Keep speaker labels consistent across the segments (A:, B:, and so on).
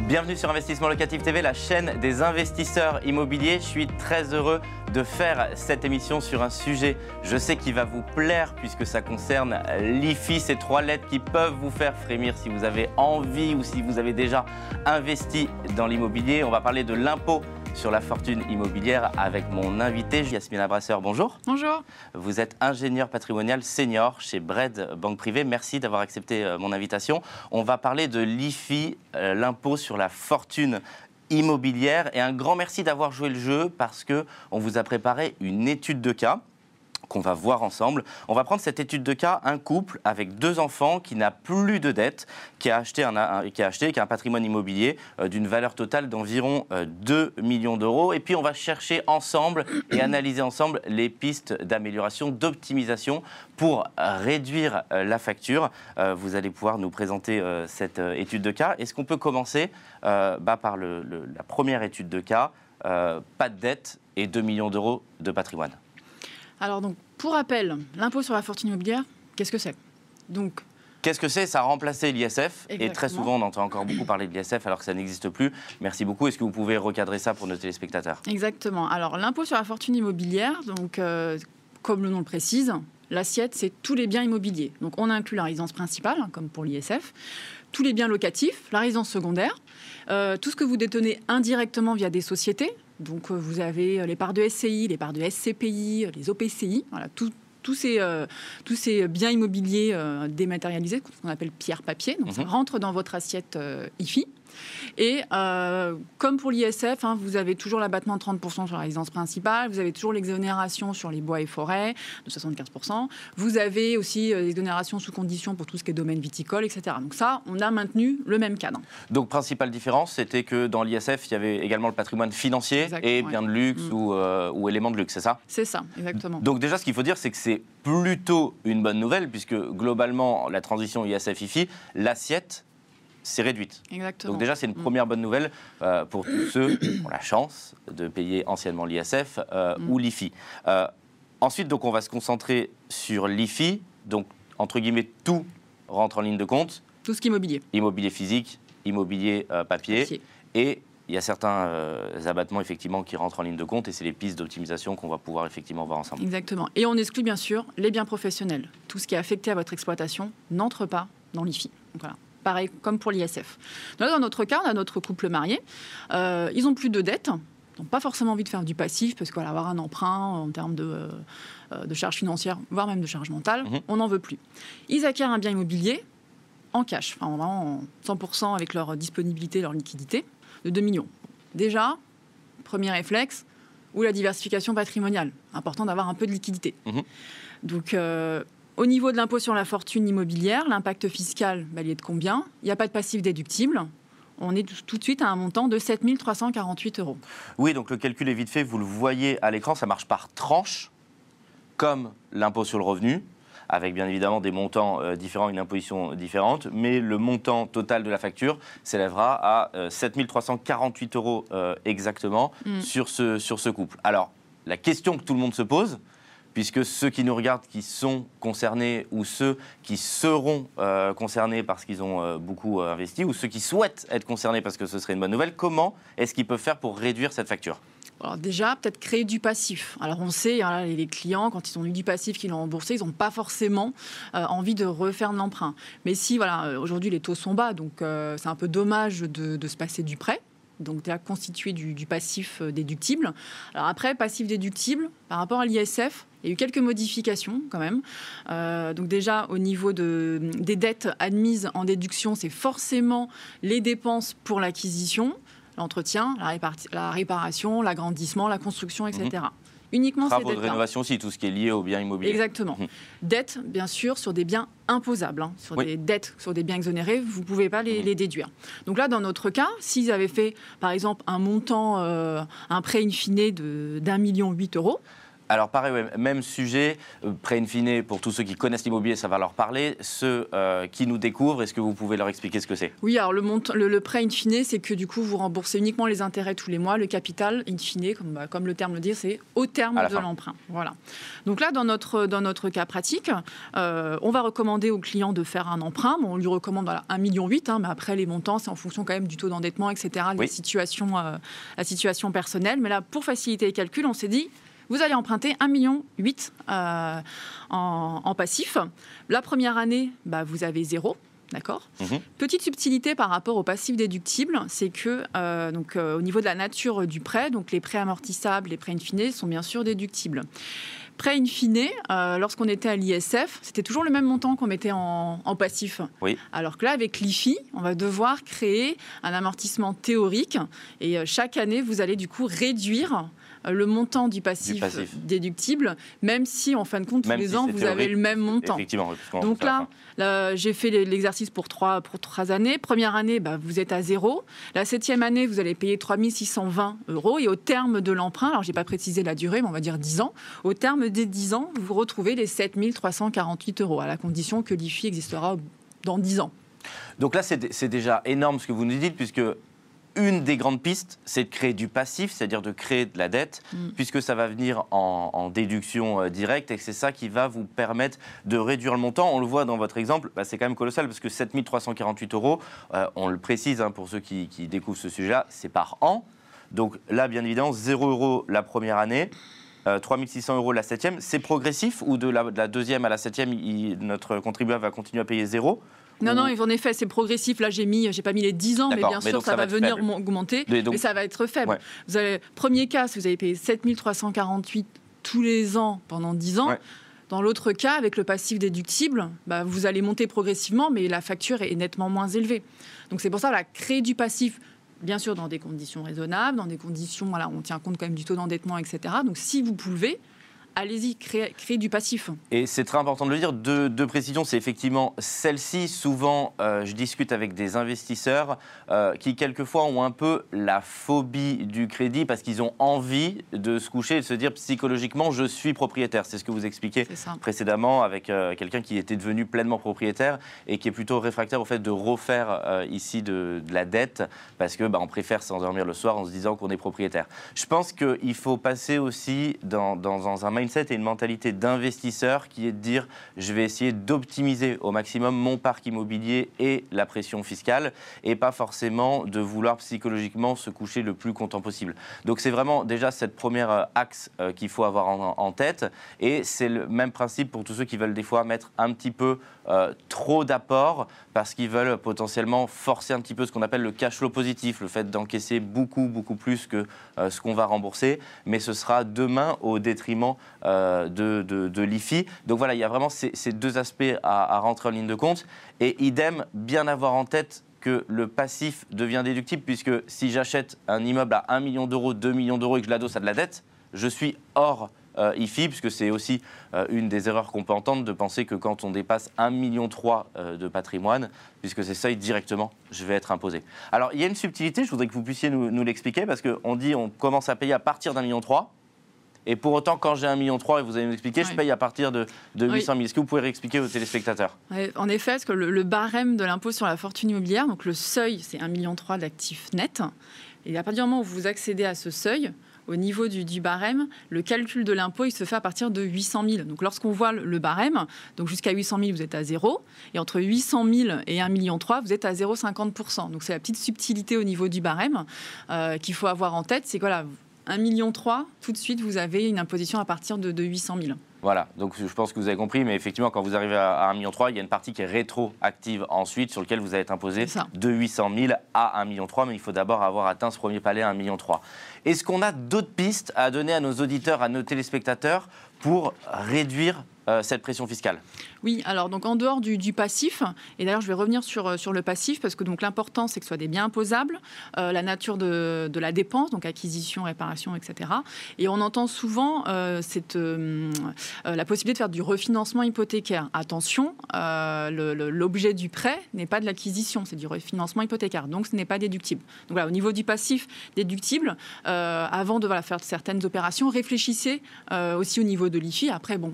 A: Bienvenue sur Investissement Locatif TV, la chaîne des investisseurs immobiliers. Je suis très heureux de faire cette émission sur un sujet, je sais qu'il va vous plaire puisque ça concerne l'IFI, ces trois lettres qui peuvent vous faire frémir si vous avez envie ou si vous avez déjà investi dans l'immobilier. On va parler de l'impôt sur la fortune immobilière avec mon invité Yasmina Brasseur. Bonjour.
B: Bonjour.
A: Vous êtes ingénieur patrimonial senior chez Bred Banque Privée. Merci d'avoir accepté euh, mon invitation. On va parler de l'IFI, euh, l'impôt sur la fortune immobilière. Et un grand merci d'avoir joué le jeu parce que on vous a préparé une étude de cas qu'on va voir ensemble. On va prendre cette étude de cas, un couple avec deux enfants qui n'a plus de dette, qui a acheté, un, qui a, acheté, qui a un patrimoine immobilier euh, d'une valeur totale d'environ 2 euh, millions d'euros. Et puis on va chercher ensemble et analyser ensemble les pistes d'amélioration, d'optimisation pour réduire euh, la facture. vous allez pouvoir nous présenter cette étude de cas. Est-ce qu'on peut commencer bah, par la première étude de cas Pas de dette et 2 millions d'euros de patrimoine?
B: Alors donc, pour rappel, l'impôt sur la fortune immobilière, qu'est-ce que c'est? Donc,
A: Qu'est-ce que c'est? Ça a remplacé l'ISF. Et très souvent, on entend encore beaucoup parler de l'ISF alors que ça n'existe plus. Merci beaucoup. Est-ce que vous pouvez recadrer ça pour nos téléspectateurs?
B: Exactement. Alors, l'impôt sur la fortune immobilière, donc, euh, comme le nom le précise, l'assiette, c'est tous les biens immobiliers. Donc, on inclut la résidence principale, hein, comme pour l'ISF, tous les biens locatifs, la résidence secondaire, euh, tout ce que vous détenez indirectement via des sociétés, donc euh, vous avez euh, les parts de SCI, les parts de SCPI, les OPCI, voilà, tous ces, tous ces biens immobiliers dématérialisés, qu'on appelle pierre-papier. Donc ça mhm. rentre dans votre assiette IFI. Et euh, comme pour l'ISF, hein, vous avez toujours l'abattement de 30% sur la résidence principale, vous avez toujours l'exonération sur les bois et forêts de 75%, vous avez aussi euh, l'exonération sous condition pour tout ce qui est domaine viticole, etc. Donc ça, on a maintenu le même cadre.
A: Donc principale différence, c'était que dans l'ISF, il y avait également le patrimoine financier et biens de luxe mm. ou, euh, ou éléments de luxe, c'est ça?
B: C'est ça, exactement.
A: Donc déjà, ce qu'il faut dire, c'est que c'est plutôt une bonne nouvelle, puisque globalement, la transition ISF-IFI, l'assiette c'est réduite.
B: Exactement.
A: Donc déjà, c'est une mm. première bonne nouvelle euh, pour tous ceux qui ont la chance de payer anciennement l'ISF euh, mm. ou l'IFI. Euh, ensuite, donc, on va se concentrer sur l'IFI. Donc, entre guillemets, tout rentre en ligne de compte.
B: Tout ce qui est immobilier.
A: Immobilier physique, immobilier papier. Et il y a certains abattements effectivement qui rentrent en ligne de compte et c'est les pistes d'optimisation qu'on va pouvoir effectivement voir ensemble.
B: Exactement. Et on exclut bien sûr les biens professionnels. Tout ce qui est affecté à votre exploitation n'entre pas dans l'IFI. voilà pareil comme pour l'ISF. Dans notre cas, on a notre couple marié. Euh, ils n'ont plus de dettes. N'ont pas forcément envie de faire du passif parce qu'avoir un emprunt en termes de, euh, de charges financières, voire même de charges mentales, mhm. on n'en veut plus. Ils acquièrent un bien immobilier en cash, enfin, en 100% avec leur disponibilité, leur liquidité, de 2 millions. Déjà, premier réflexe, ou la diversification patrimoniale. Important d'avoir un peu de liquidité. Mhm. Donc, euh, au niveau de l'impôt sur la fortune immobilière, l'impact fiscal, bah, il est de combien? Il n'y a pas de passif déductible. On est tout de suite à un montant de 7 348 euros.
A: Oui, donc le calcul est vite fait, vous le voyez à l'écran, ça marche par tranche, comme l'impôt sur le revenu, avec bien évidemment des montants euh, différents, une imposition différente, mais le montant total de la facture s'élèvera à 7 euh, 348 euros euh, exactement mm. sur, ce, sur ce couple. Alors, la question que tout le monde se pose, puisque ceux qui nous regardent, qui sont concernés, ou ceux qui seront euh, concernés parce qu'ils ont euh, beaucoup euh, investi, ou ceux qui souhaitent être concernés parce que ce serait une bonne nouvelle, comment est-ce qu'ils peuvent faire pour réduire cette facture?
B: Alors déjà, peut-être créer du passif. Alors on sait, hein, les clients, quand ils ont eu du passif qu'ils ont remboursé, ils n'ont pas forcément envie de refaire de l'emprunt. Mais si, voilà, aujourd'hui les taux sont bas, donc c'est un peu dommage de, se passer du prêt donc déjà constitué du, passif euh, déductible. Alors après, passif déductible, par rapport à l'ISF, il y a eu quelques modifications quand même. Euh, donc déjà, au niveau de, des dettes admises en déduction, c'est forcément les dépenses pour l'acquisition, l'entretien, la, réparation, l'agrandissement, la construction, etc uniquement
A: Travaux de rénovation aussi, tout ce qui est lié aux biens immobiliers.
B: Exactement. Mmh. Dettes, bien sûr, sur des biens imposables, hein. sur des dettes, sur des biens exonérés, vous ne pouvez pas les, mmh. les, déduire. Donc là, dans notre cas, s'ils avaient fait, par exemple, un montant, euh, un prêt in fine d'un million huit euros,
A: Alors pareil, même sujet, euh, prêt in fine, pour tous ceux qui connaissent l'immobilier, ça va leur parler. Ceux euh, qui nous découvrent, est-ce que vous pouvez leur expliquer ce que c'est?
B: Oui, alors le, le, prêt in fine, c'est que du coup, vous remboursez uniquement les intérêts tous les mois. Le capital, in fine, comme, bah, comme le terme le dit, c'est au terme de l'emprunt. Voilà. Donc là, dans notre, dans notre cas pratique, euh, on va recommander au client de faire un emprunt. on lui recommande voilà, 1,8 million, hein, mais après, les montants, c'est en fonction quand même du taux d'endettement, etc., la, situation, la situation personnelle. Mais là, pour faciliter les calculs, on s'est dit vous allez emprunter 1,8 million euh, en, passif. La première année, bah, vous avez zéro. D'accord? Mhm. Petite subtilité par rapport au passif déductible, c'est que euh, donc, euh, au niveau de la nature du prêt, donc les prêts amortissables, les prêts in fine sont bien sûr déductibles. Prêt in fine, lorsqu'on était à l'ISF, c'était toujours le même montant qu'on mettait en, en, passif.
A: Oui.
B: Alors que là, avec l'IFI, on va devoir créer un amortissement théorique et chaque année, vous allez du coup réduire le montant du passif, déductible, même si en fin de compte, tous les ans, vous avez le même montant.
A: Effectivement,
B: Donc là, j'ai fait l'exercice pour trois, pour trois années. Première année, bah, vous êtes à zéro. La septième année, vous allez payer 3620 euros. Et au terme de l'emprunt, alors je n'ai pas précisé la durée, mais on va dire 10 ans, au terme des 10 ans, vous retrouvez les 7348 euros, à la condition que l'IFI existera dans 10 ans.
A: Donc là, c'est déjà énorme ce que vous nous dites, puisque une des grandes pistes, c'est de créer du passif, c'est-à-dire de créer de la dette, mm. puisque ça va venir en, déduction euh, directe et que c'est ça qui va vous permettre de réduire le montant. On le voit dans votre exemple, bah, c'est quand même colossal parce que 7348 euros, euh, on le précise hein, pour ceux qui, découvrent ce sujet-là, c'est par an. Donc là, bien évidemment, 0 euros la première année. 3600 euh, euros la septième, c'est progressif ou de la, deuxième à la septième, notre contribuable va continuer à payer zéro?
B: Non, non, en effet, c'est progressif. Là, j'ai mis, j'ai pas mis les 10 ans, mais bien sûr, ça, va, venir augmenter, mais, ça va être faible. Vous avez, premier cas, si vous avez payé 7348 tous les ans pendant 10 ans, Dans l'autre cas, avec le passif déductible, bah, vous allez monter progressivement, mais la facture est nettement moins élevée. Donc c'est pour ça, la créer du passif, bien sûr dans des conditions raisonnables, dans des conditions, voilà, on tient compte quand même du taux d'endettement, etc. Donc si vous pouvez, allez-y, créez, du passif.
A: Et c'est très important de le dire. Deux, deux précisions, c'est effectivement celle-ci. Souvent, euh, je discute avec des investisseurs euh, qui, quelquefois, ont un peu la phobie du crédit parce qu'ils ont envie de se coucher et de se dire psychologiquement, je suis propriétaire. C'est ce que vous expliquez précédemment avec euh, quelqu'un qui était devenu pleinement propriétaire et qui est plutôt réfractaire au fait de refaire ici de, la dette parce que bah, on préfère s'endormir le soir en se disant qu'on est propriétaire. Je pense qu'il faut passer aussi dans, dans, dans un mindset et une mentalité d'investisseur qui est de dire je vais essayer d'optimiser au maximum mon parc immobilier et la pression fiscale et pas forcément de vouloir psychologiquement se coucher le plus content possible. Donc c'est vraiment déjà cette première euh, axe euh, qu'il faut avoir en, tête et c'est le même principe pour tous ceux qui veulent des fois mettre un petit peu euh, trop d'apports parce qu'ils veulent potentiellement forcer un petit peu ce qu'on appelle le cash flow positif, le fait d'encaisser beaucoup, beaucoup plus que ce qu'on va rembourser, mais ce sera demain au détriment euh, de, l'IFI. Donc voilà, il y a vraiment ces, deux aspects à, rentrer en ligne de compte. Et idem, bien avoir en tête que le passif devient déductible, puisque si j'achète un immeuble à 1 million d'euros, 2 millions d'euros et que je l'adosse à de la dette, je suis hors euh, IFI, puisque c'est aussi euh, une des erreurs qu'on peut entendre de penser que quand on dépasse 1,3 million de patrimoine, puisque c'est ça directement, je vais être imposé. Alors il y a une subtilité, je voudrais que vous puissiez nous, nous l'expliquer, parce qu'on dit on commence à payer à partir d'un million trois. Et pour autant, quand j'ai 1,3 million, et vous allez m'expliquer, je paye à partir de, 800 000. Est-ce que vous pouvez réexpliquer aux téléspectateurs?
B: En effet, parce que le, barème de l'impôt sur la fortune immobilière, donc le seuil, c'est 1,3 million d'actifs nets. Et à partir du moment où vous accédez à ce seuil, au niveau du, barème, le calcul de l'impôt, il se fait à partir de 800 000. Donc lorsqu'on voit le, barème, donc jusqu'à 800 000, vous êtes à zéro. Et entre 800 000 et 1,3 million, vous êtes à 0,50%. Donc c'est la petite subtilité au niveau du barème euh, qu'il faut avoir en tête. C'est que voilà, 1,3 million, tout de suite, vous avez une imposition à partir de, 800 000.
A: Voilà, donc je pense que vous avez compris, mais effectivement, quand vous arrivez à 1,3 million, il y a une partie qui est rétroactive ensuite, sur laquelle vous allez être imposé de 800 000 à 1,3 million, mais il faut d'abord avoir atteint ce premier palier à 1,3 million. Est-ce qu'on a d'autres pistes à donner à nos auditeurs, à nos téléspectateurs, pour réduire euh, cette pression fiscale?
B: Oui, alors donc en dehors du, passif, et d'ailleurs je vais revenir sur, euh, sur le passif parce que donc l'important c'est que ce soit des biens imposables, euh, la nature de, de, la dépense, donc acquisition, réparation, etc. Et on entend souvent cette, la possibilité de faire du refinancement hypothécaire. Attention, l'objet du prêt n'est pas de l'acquisition, c'est du refinancement hypothécaire, donc ce n'est pas déductible. Donc voilà, au niveau du passif déductible, avant de faire certaines opérations, réfléchissez aussi au niveau de l'IFI. Après, bon,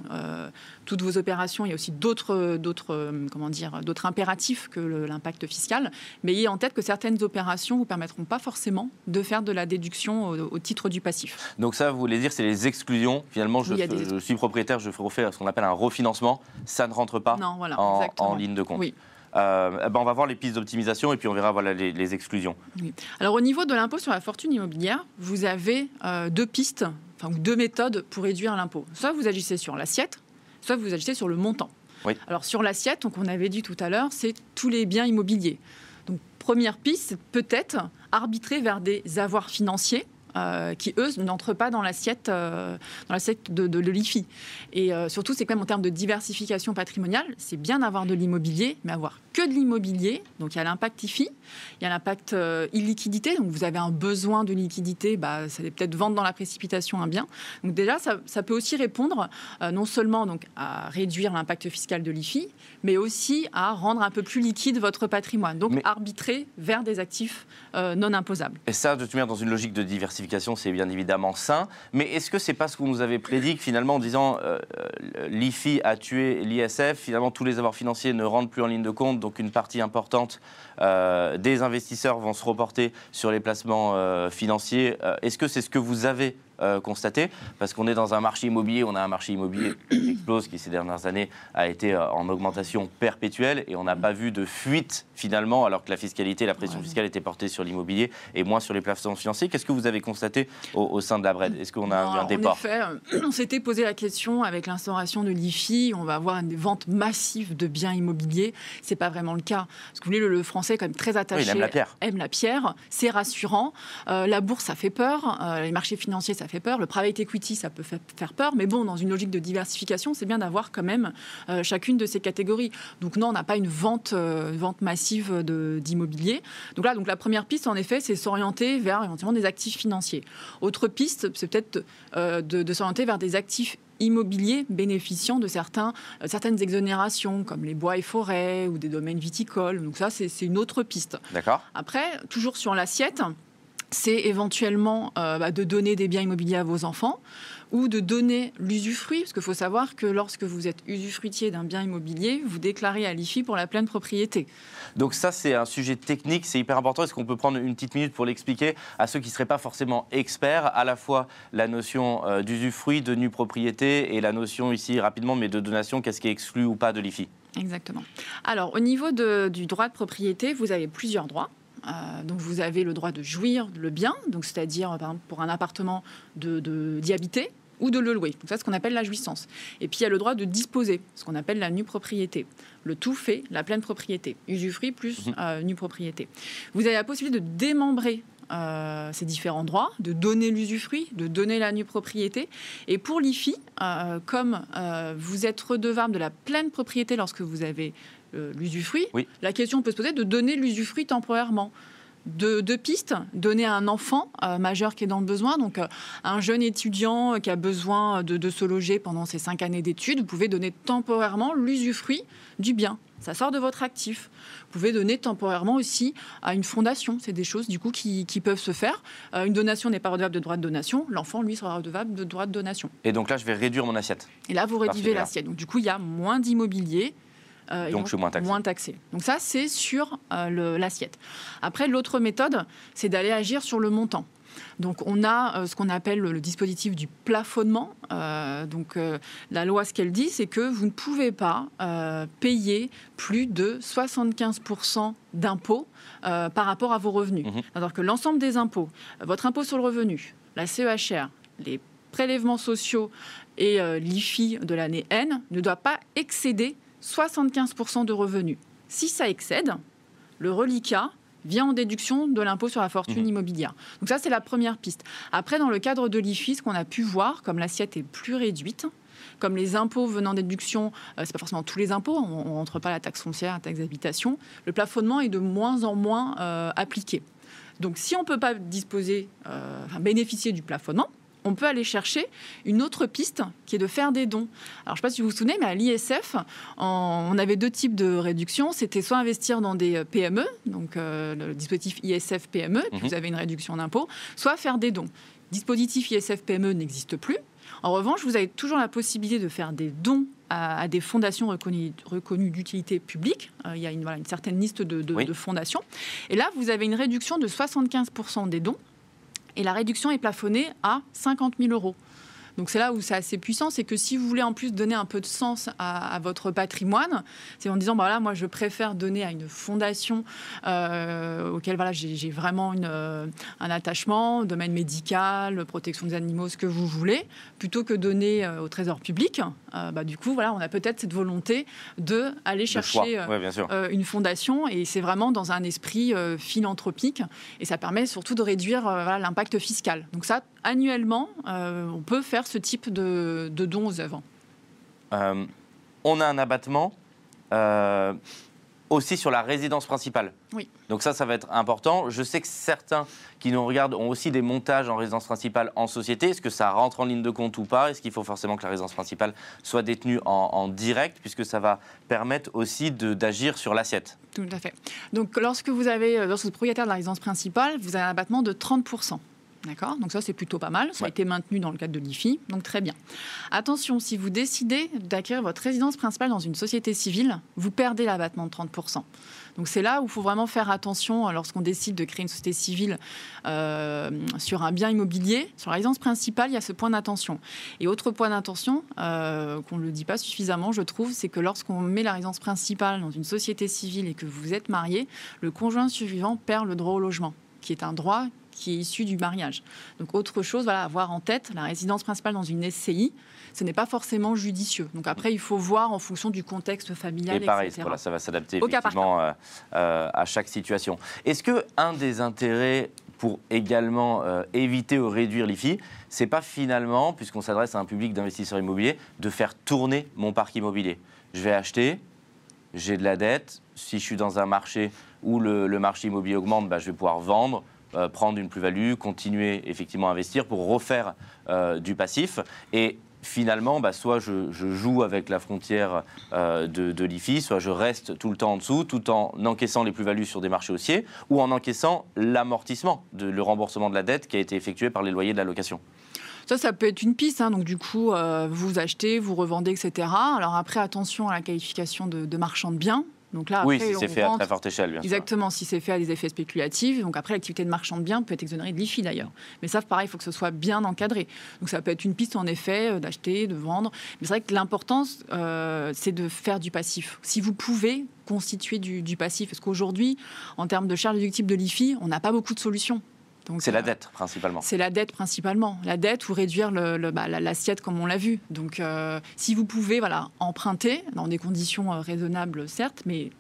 B: toutes vos opérations, il y a aussi d'autres, d'autres, euh, comment dire, d'autres impératifs que l'impact fiscal. Mais ayez en tête que certaines opérations ne vous permettront pas forcément de faire de la déduction au, titre du passif.
A: Donc ça, vous voulez dire, c'est les exclusions. Finalement, je, je suis propriétaire, je refais ce qu'on appelle un refinancement. Ça ne rentre pas en, ligne de compte. Oui. Euh, ben on va voir les pistes d'optimisation et puis on verra voilà, les, exclusions.
B: Alors au niveau de l'impôt sur la fortune immobilière, vous avez euh, deux pistes, enfin deux méthodes pour réduire l'impôt. Soit vous agissez sur l'assiette, soit vous agissez sur le montant. Alors sur l'assiette, donc on avait dit tout à l'heure, c'est tous les biens immobiliers. Donc première piste, peut-être arbitrer vers des avoirs financiers euh, qui, eux, n'entrent pas dans l'assiette euh, dans l'assiette de, de, l'IFI. Et euh, surtout, c'est quand même en termes de diversification patrimoniale, c'est bien d'avoir de l'immobilier, mais avoir que de l'immobilier. Donc il y a l'impact IFI, il y a l'impact illiquidité. Donc vous avez un besoin de liquidité, bah, ça peut-être vendre dans la précipitation un bien. Donc déjà, ça, ça peut aussi répondre non seulement donc, à réduire l'impact fiscal de l'IFI, mais aussi à rendre un peu plus liquide votre patrimoine. Donc arbitrer vers des actifs non imposables.
A: Et ça, de toute manière, dans une logique de diversification, c'est bien évidemment sain. Mais est-ce que c'est pas ce qu'on nous avait prédit que finalement, en disant euh, euh l'IFI a tué l'ISF, finalement tous les avoirs financiers ne rentrent plus en ligne de compte, donc une partie importante euh, des investisseurs vont se reporter sur les placements euh, financiers. est-ce que c'est ce que vous avez euh, constater, parce qu'on est dans un marché immobilier, on a un marché immobilier qui explose, qui ces dernières années a été euh, en augmentation perpétuelle, et on n'a pas vu de fuite finalement, alors que la fiscalité, la pression fiscale était portée sur l'immobilier et moins sur les placements financiers. Qu'est-ce que vous avez constaté au, sein de la BRED Est-ce qu'on a eu un départ
B: En effet, euh, on s'était posé la question avec l'instauration de l'IFI, on va avoir une vente massive de biens immobiliers. C'est pas vraiment le cas. Parce que vous voulez, le, français est quand même très attaché.
A: il aime la pierre.
B: Aime la pierre. C'est rassurant. la bourse, ça fait peur. les marchés financiers, ça fait peur. Le private equity, ça peut faire peur. Mais bon, dans une logique de diversification, c'est bien d'avoir quand même euh, chacune de ces catégories. Donc non, on n'a pas une vente, euh, vente massive d'immobilier. Donc là, donc la première piste, en effet, c'est s'orienter vers éventuellement des actifs financiers. Autre piste, c'est peut-être euh, de, s'orienter vers des actifs immobiliers bénéficiant de certains, certaines exonérations, comme les bois et forêts ou des domaines viticoles. Donc ça, c'est une autre piste.
A: D'accord.
B: Après, toujours sur l'assiette, c'est éventuellement euh, bah, de donner des biens immobiliers à vos enfants ou de donner l'usufruit, parce qu'il faut savoir que lorsque vous êtes usufruitier d'un bien immobilier, vous déclarez à l'IFI pour la pleine propriété.
A: Donc ça, c'est un sujet technique, c'est hyper important. Est-ce qu'on peut prendre une petite minute pour l'expliquer à ceux qui ne seraient pas forcément experts, à la fois la notion euh, d'usufruit, de nue propriété, et la notion ici, rapidement, mais de donation, qu'est-ce qui est exclu ou pas de l'IFI?
B: Exactement. Alors, au niveau du droit de propriété, vous avez plusieurs droits. Euh, donc vous avez le droit de jouir le bien, donc c'est-à-dire pour un appartement de, d'y habiter ou de le louer. Donc ça, c'est ce qu'on appelle la jouissance. Et puis il y a le droit de disposer, ce qu'on appelle la nue propriété. Le tout fait la pleine propriété, usufruit plus mhm. euh, nue propriété. Vous avez la possibilité de démembrer euh, ces différents droits, de donner l'usufruit, de donner la nue propriété. Et pour l'IFI, comme vous êtes redevable de la pleine propriété lorsque vous avez euh, l'usufruit, la question peut se poser de donner l'usufruit temporairement. Deux, pistes, donner à un enfant euh, majeur qui est dans le besoin, donc euh, un jeune étudiant qui a besoin de, se loger pendant ses cinq années d'études, vous pouvez donner temporairement l'usufruit du bien. Ça sort de votre actif. Vous pouvez donner temporairement aussi à une fondation. C'est des choses du coup qui, peuvent se faire. une donation n'est pas redevable de droit de donation. L'enfant, lui, sera redevable de droit de donation.
A: Et donc là, je vais réduire mon assiette.
B: Et là, vous réduisez l'assiette. Donc du coup, il y a moins d'immobilier
A: euh, donc, je suis moins taxé.
B: moins taxé. Donc ça, c'est sur euh, l'assiette. Après, l'autre méthode, c'est d'aller agir sur le montant. Donc on a euh, ce qu'on appelle le, dispositif du plafonnement. donc la loi, ce qu'elle dit, c'est que vous ne pouvez pas payer plus de 75% d'impôts par rapport à vos revenus. Mhm. Alors que l'ensemble des impôts, votre impôt sur le revenu, la CEHR, les prélèvements sociaux et l'IFI de l'année N ne doit pas excéder 75% de revenus. Si ça excède, le reliquat vient en déduction de l'impôt sur la fortune mmh. immobilière. Donc ça, c'est la première piste. Après, dans le cadre de l'IFI, ce qu'on a pu voir, comme l'assiette est plus réduite, comme les impôts venant déduction, ce c'est pas forcément tous les impôts, on, ne rentre pas la taxe foncière, la taxe d'habitation, le plafonnement est de moins en moins appliqué. Donc si on ne peut pas disposer, bénéficier du plafonnement, on peut aller chercher une autre piste qui est de faire des dons. Alors, je ne sais pas si vous vous souvenez, mais à l'ISF, on avait deux types de réductions. C'était soit investir dans des euh, PME, donc euh, le dispositif ISF PME, puis mhm. vous avez une réduction d'impôt, soit faire des dons. Le dispositif ISF PME n'existe plus. En revanche, vous avez toujours la possibilité de faire des dons à, des fondations reconnues, d'utilité publique. Euh, il y a une, certaine liste de, de fondations. Et là, vous avez une réduction de 75% des dons et la réduction est plafonnée à 50 000 euros. Donc c'est là où c'est assez puissant, c'est que si vous voulez en plus donner un peu de sens à, votre patrimoine, c'est en disant, bah voilà, moi je préfère donner à une fondation euh, auquel voilà, j'ai vraiment une, euh, un attachement, domaine médical, protection des animaux, ce que vous voulez, plutôt que donner euh, au trésor public. bah, du coup, voilà, on a peut-être cette volonté de aller chercher une fondation et c'est vraiment dans un esprit philanthropique et ça permet surtout de réduire l'impact fiscal. Donc ça, annuellement, on peut faire ce type de, dons aux œuvres
A: euh, On a un abattement euh, aussi sur la résidence principale.
B: Oui.
A: Donc ça, ça va être important. Je sais que certains qui nous regardent ont aussi des montages en résidence principale en société. Est-ce que ça rentre en ligne de compte ou pas? Est-ce qu'il faut forcément que la résidence principale soit détenue en, en direct, puisque ça va permettre aussi d'agir sur l'assiette?
B: Tout à fait. Donc lorsque vous avez, euh, lorsque vous êtes propriétaire de la résidence principale, vous avez un abattement de 30 D'accord Donc ça, c'est plutôt pas mal. Ça a été maintenu dans le cadre de l'IFI, donc très bien. Attention, si vous décidez d'acquérir votre résidence principale dans une société civile, vous perdez l'abattement de 30%. Donc c'est là où il faut vraiment faire attention euh, lorsqu'on décide de créer une société civile euh, sur un bien immobilier. Sur la résidence principale, il y a ce point d'attention. Et autre point d'attention, euh, qu'on ne le dit pas suffisamment, je trouve, c'est que lorsqu'on met la résidence principale dans une société civile et que vous êtes marié, le conjoint suivant perd le droit au logement qui est un droit qui est issu du mariage. Donc autre chose, voilà, avoir en tête la résidence principale dans une SCI, ce n'est pas forcément judicieux. Donc après, il faut voir en fonction du contexte familial,
A: Et pareil, Voilà, ça va s'adapter effectivement euh, euh, à chaque situation. Est-ce que un des intérêts pour également euh, éviter ou réduire l'IFI, c'est pas finalement, puisqu'on s'adresse à un public d'investisseurs immobiliers, de faire tourner mon parc immobilier? Je vais acheter, j'ai de la dette. Si je suis dans un marché où le, marché immobilier augmente, bah, je vais pouvoir vendre euh, prendre une plus-value, continuer effectivement à investir pour refaire euh, du passif. Et finalement, bah, soit je, joue avec la frontière euh, de, l'IFI, soit je reste tout le temps en dessous, tout en encaissant les plus-values sur des marchés haussiers, ou en encaissant l'amortissement, le remboursement de la dette qui a été effectué par les loyers de la location.
B: Ça, ça peut être une piste. Hein. donc, du coup, vous achetez, vous revendez, etc. Alors, après, attention à la qualification de, de marchand de biens.
A: Donc là, oui, si c'est fait à très forte échelle, bien
B: Exactement, si c'est fait à des effets spéculatifs. Donc après, l'activité de marchand de biens peut être exonérée de l'IFI d'ailleurs. Mais ça, pareil, il faut que ce soit bien encadré. Donc ça peut être une piste en effet euh, d'acheter, de vendre. Mais c'est vrai que l'importance, euh, c'est de faire du passif. Si vous pouvez constituer du, du passif, parce qu'aujourd'hui, en termes de charge déductible de l'IFI, on n'a pas beaucoup de solutions.
A: C'est la euh, dette principalement.
B: C'est la dette principalement. La dette ou réduire bah, l'assiette comme on l'a vu. Donc euh, si vous pouvez voilà, emprunter dans des conditions euh, raisonnables certes, mais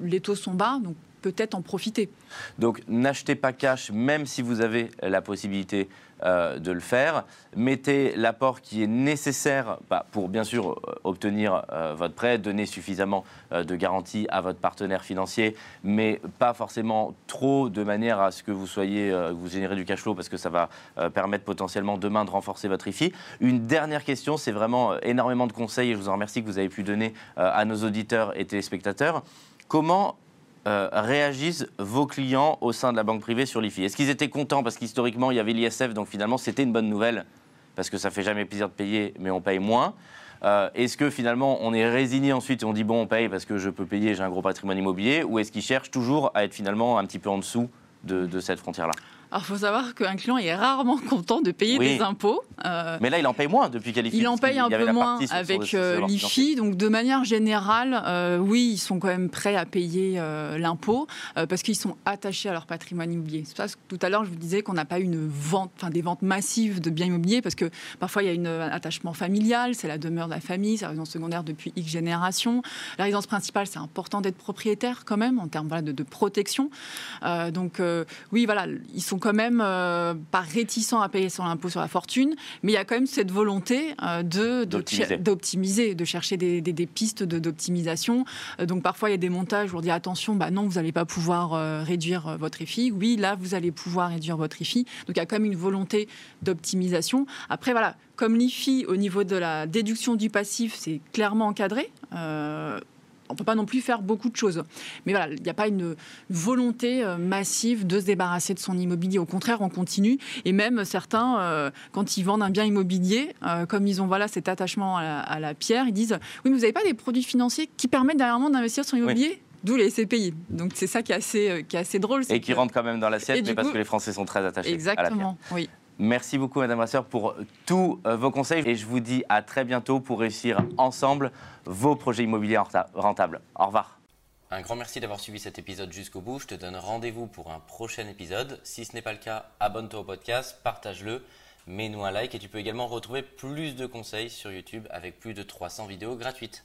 B: les taux sont bas, donc peut-être en profiter.
A: Donc n'achetez pas cash même si vous avez la possibilité euh, de le faire. Mettez l'apport qui est nécessaire bah, pour bien sûr euh, obtenir euh, votre prêt, donner suffisamment de garanties à votre partenaire financier, mais pas forcément trop de manière à ce que vous soyez, vous générez du cash flow parce que ça va permettre potentiellement demain de renforcer votre IFI. Une dernière question, c'est vraiment énormément de conseils et je vous en remercie que vous avez pu donner à nos auditeurs et téléspectateurs. Comment euh, réagissent vos clients au sein de la banque privée sur l'IFI. Est-ce qu'ils étaient contents parce qu'historiquement il y avait l'ISF, donc finalement c'était une bonne nouvelle parce que ça fait jamais plaisir de payer, mais on paye moins. Euh, Est-ce que finalement on est résigné ensuite et on dit bon on paye parce que je peux payer, j'ai un gros patrimoine immobilier Ou est-ce qu'ils cherchent toujours à être finalement un petit peu en dessous de cette frontière-là?
B: Alors, il faut savoir qu'un client est rarement content de payer des impôts.
A: Euh, mais là, il en paye moins depuis qu'elle
B: Il en paye un peu moins avec euh, l'IFI. Donc, de manière générale, euh, oui, ils sont quand même prêts à payer l'impôt parce qu'ils sont attachés à leur patrimoine immobilier. C'est ça tout à l'heure, je vous disais qu'on n'a pas une vente, enfin des ventes massives de biens immobiliers parce que parfois il y a un attachement familial, c'est la demeure de la famille, c'est la résidence secondaire depuis X générations. La résidence principale, c'est important d'être propriétaire quand même en termes de, de protection. donc, oui, voilà, ils sont quand même pas réticents à payer son impôt sur la fortune, mais il y a quand même cette volonté de d'optimiser, de, chercher des, des pistes d'optimisation. donc parfois il y a des montages où on dit attention, bah non, vous n'allez pas pouvoir réduire votre IFI. Oui, là vous allez pouvoir réduire votre IFI. Donc il y a quand même une volonté d'optimisation. Après voilà, comme l'IFI au niveau de la déduction du passif, c'est clairement encadré. Euh, on ne peut pas non plus faire beaucoup de choses. Mais voilà, il n'y a pas une volonté euh, massive de se débarrasser de son immobilier. Au contraire, on continue. Et même certains, euh, quand ils vendent un bien immobilier, comme ils ont voilà, cet attachement à la, pierre, ils disent Oui, mais vous n'avez pas des produits financiers qui permettent derrière d'investir sur l'immobilier D'où les SCPI. Donc c'est ça qui est assez, qui est assez drôle.
A: Et qui rentre quand même dans l'assiette, mais parce que les Français sont très attachés.
B: Exactement,
A: à
B: la oui.
A: Merci beaucoup, Madame Rasseur, pour tous euh, vos conseils. Et je vous dis à très bientôt pour réussir ensemble vos projets immobiliers rentables. Au revoir. Un grand merci d'avoir suivi cet épisode jusqu'au bout. Je te donne rendez-vous pour un prochain épisode. Si ce n'est pas le cas, abonne-toi au podcast, partage-le, mets-nous un like et tu peux également retrouver plus de conseils sur YouTube avec plus de 300 vidéos gratuites.